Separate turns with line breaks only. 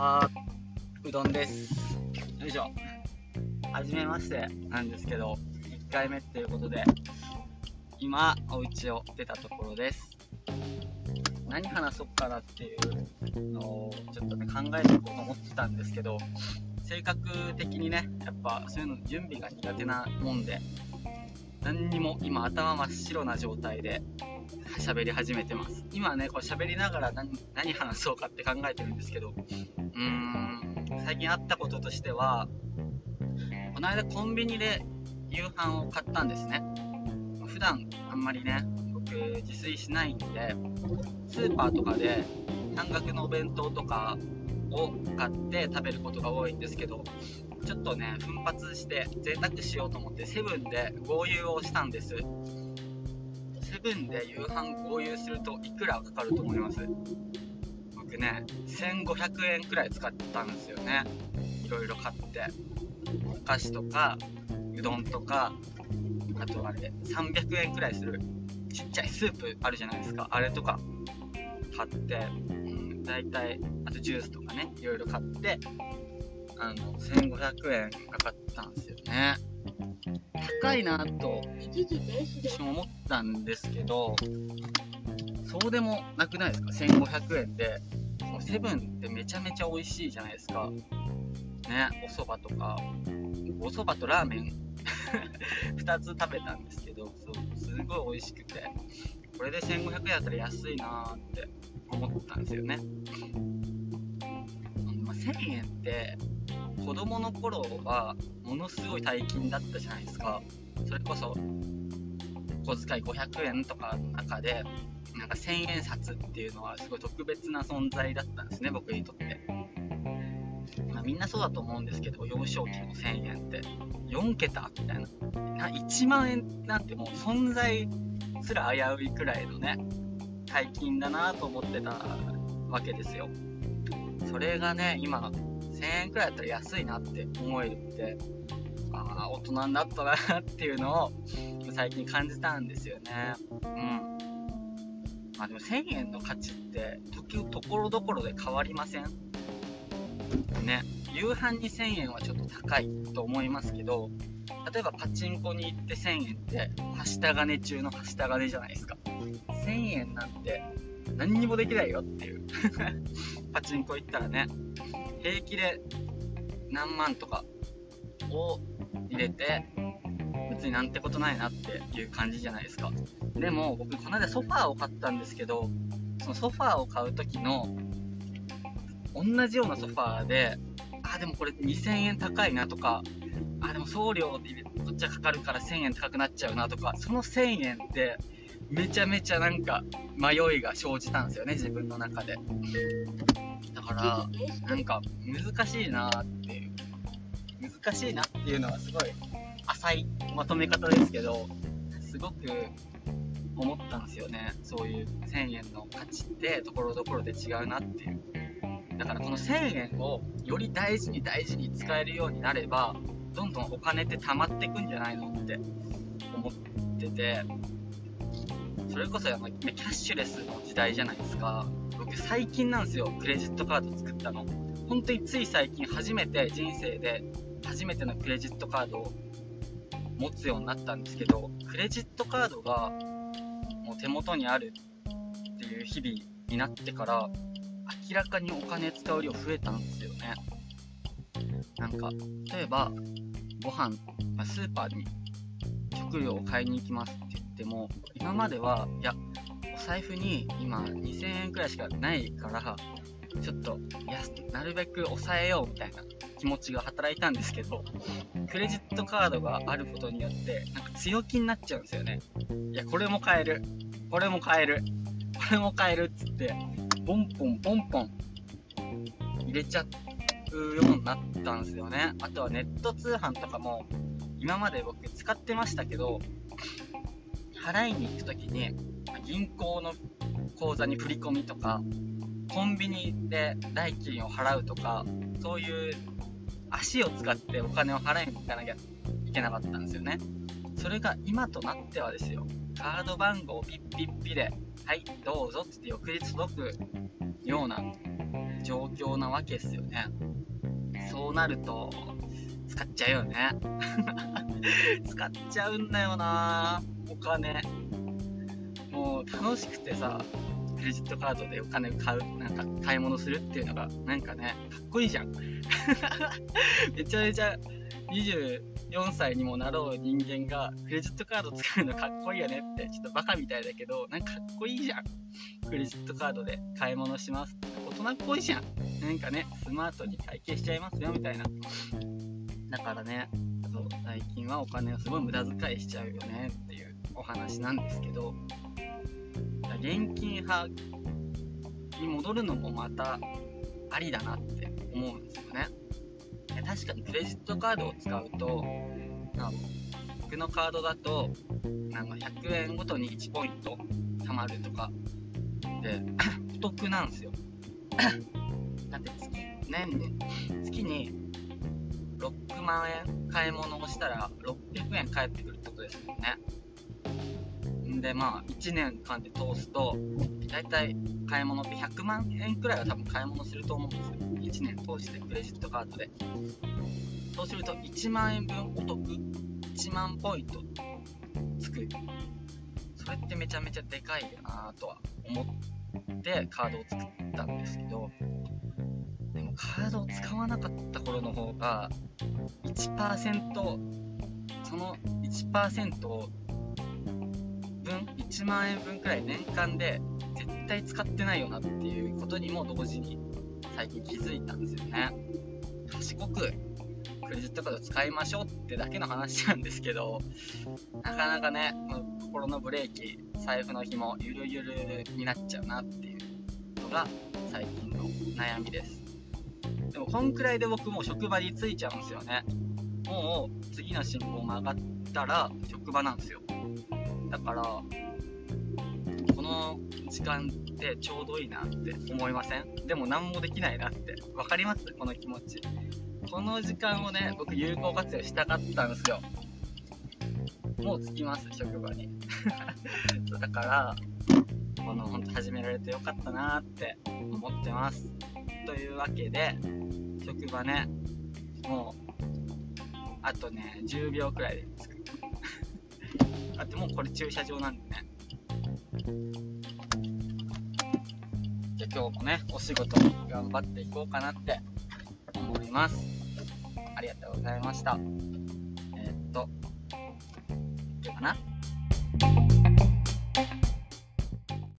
あうどんです。よいしょ。はじめましてなんですけど1回目っていうことで今お家を出たところです。何話そうかなっていうのをちょっとね考えていこうと思ってたんですけど性格的にねやっぱそういうの準備が苦手なもんで何にも今頭真っ白な状態で喋り始めてます。今ねこう喋りながら何何話そうかって考えてるんですけどうーん最近あったこととしてはこの間コンビニで夕飯を買ったんですね。普段あんまりね僕自炊しないんでスーパーとかで半額のお弁当とかを買って食べることが多いんですけどちょっとね奮発して贅沢しようと思ってセブンで合流をしたんです。セブンで夕飯合流するといくらかかると思います？僕ね1500円くらい使ったんですよね。いろいろ買って。お菓子とかうどんとかあとあれ300円くらいするちっちゃいスープあるじゃないですか。あれとか買ってうん大体あとジュースとかねいろいろ買ってあの1500円かかったんですよね。高いなと私も思ったんですけどそうでもなくないですか？1500円でもうセブンってめちゃめちゃ美味しいじゃないですか。ねお蕎麦とか。お蕎麦とラーメン。2つ食べたんですけどそうすごい美味しくて。これで1500円だったら安いなって思ったんですよね、まあ、1000円って子供の頃はものすごい大金だったじゃないですか。それこそ小遣い500円とかの中でなんか1000円札っていうのはすごい特別な存在だったんですね僕にとって、まあ、みんなそうだと思うんですけど幼少期の1000円って。4桁みたいな。な1万円なんてもう存在すら危ういくらいのね大金だなと思ってたわけですよ。それがね今1000円くらいだったら安いなって思えるってああ大人になったなっていうのを最近感じたんですよね。うん。まあでも1000円の価値って時ところどころで変わりません？ね。夕飯に1000円はちょっと高いと思いますけど例えばパチンコに行って1000円ってはした金中のはした金じゃないですか。1000円なんて何にもできないよっていう。パチンコ行ったらね平気で何万とかを入れて別になんてことないなっていう感じじゃないですか。でも僕この間ソファーを買ったんですけどそのソファーを買う時の同じようなソファーであでもこれ2000円高いなとかあでも送料でこっちはかかるから1000円高くなっちゃうなとかその1000円ってめちゃめちゃなんか迷いが生じたんですよね自分の中で。だからなんか難しいなって難しいなっていうのはすごい浅いまとめ方ですけどすごく思ったんですよね。そういう1000円の価値ってところどころで違うなっていう。だからこの1000円をより大事に大事に使えるようになればどんどんお金って溜まっていくんじゃないのって思っててそれこそキャッシュレスの時代じゃないですか。僕最近なんですよクレジットカード作ったの。本当につい最近初めて人生で初めてのクレジットカードを持つようになったんですけどクレジットカードがもう手元にあるっていう日々になってから明らかにお金使う量増えたんですよね。なんか例えばご飯、ま、スーパーに食料を買いに行きますって言っても今まではいや財布に今2000円くらいしかないからちょっとやなるべく抑えようみたいな気持ちが働いたんですけどクレジットカードがあることによってなんか強気になっちゃうんですよね。いやこれも買える。これも買える。これも買えるっつってポンポンポンポン入れちゃうようになったんですよね。あとはネット通販とかも今まで僕使ってましたけど払いに行く時に銀行の口座に振り込みとかコンビニで代金を払うとかそういう足を使ってお金を払いに行かなきゃいけなかったんですよねそれが今となってはですよカード番号ピッピッピではいどうぞっつって翌日届くような状況なわけですよね。そうなると、使っちゃうよね。使っちゃうんだよなお金。もう楽しくてさ、クレジットカードでお金を買う、なんか買い物するっていうのが、なんかね、かっこいいじゃん。めちゃめちゃ24歳にもなろう人間がクレジットカード使うのかっこいいよねって、ちょっとバカみたいだけど、なんかかっこいいじゃん。クレジットカードで買い物します。大人っぽいじゃん。なんかね、スマートに会計しちゃいますよみたいな。だからね、そう最近はお金をすごい無駄遣いしちゃうよねっていうお話なんですけど、現金派に戻るのもまたありだなって思うんですよね。確かにクレジットカードを使うと、僕のカードだと、なんか100円ごとに1ポイント貯まるとかで、お得なんですよ。だって月、年に、月に6万円買い物をしたら600円返ってくるってことですもんね。で、まあ、1年間で通すと、だいたい買い物って100万円くらいは多分買い物すると思うんですよ。1年通してクレジットカードで。そうすると1万円分お得、1万ポイントつく。それってめちゃめちゃでかいなとは思ってカードを作ったんですけど、でもカードを使わなかった頃の方が1%その1%を分1万円分くらい年間で絶対使ってないよなっていうことにも同時に最近気づいたんですよね。賢くクレジットカード使いましょうってだけの話なんですけどなかなかね心のブレーキ財布の紐ゆるゆるになっちゃうなっていうのが最近の悩みです。でもこんくらいで僕も職場に着いちゃうんですよね。もう次の信号曲がったら職場なんですよ。だからこの時間ってちょうどいいなって思いません？でも何もできないなって。分かります？この気持ち。この時間をね僕有効活用したかったんですよ。もう着きます職場に。だからこの本当始められてよかったなって思ってます。というわけで職場ねもうあとね10秒くらいで着く。ってもうこれ駐車場なんでね。じゃあ今日もね、お仕事頑張っていこうかなって思います。ありがとうございました。えー、っと、いいかな？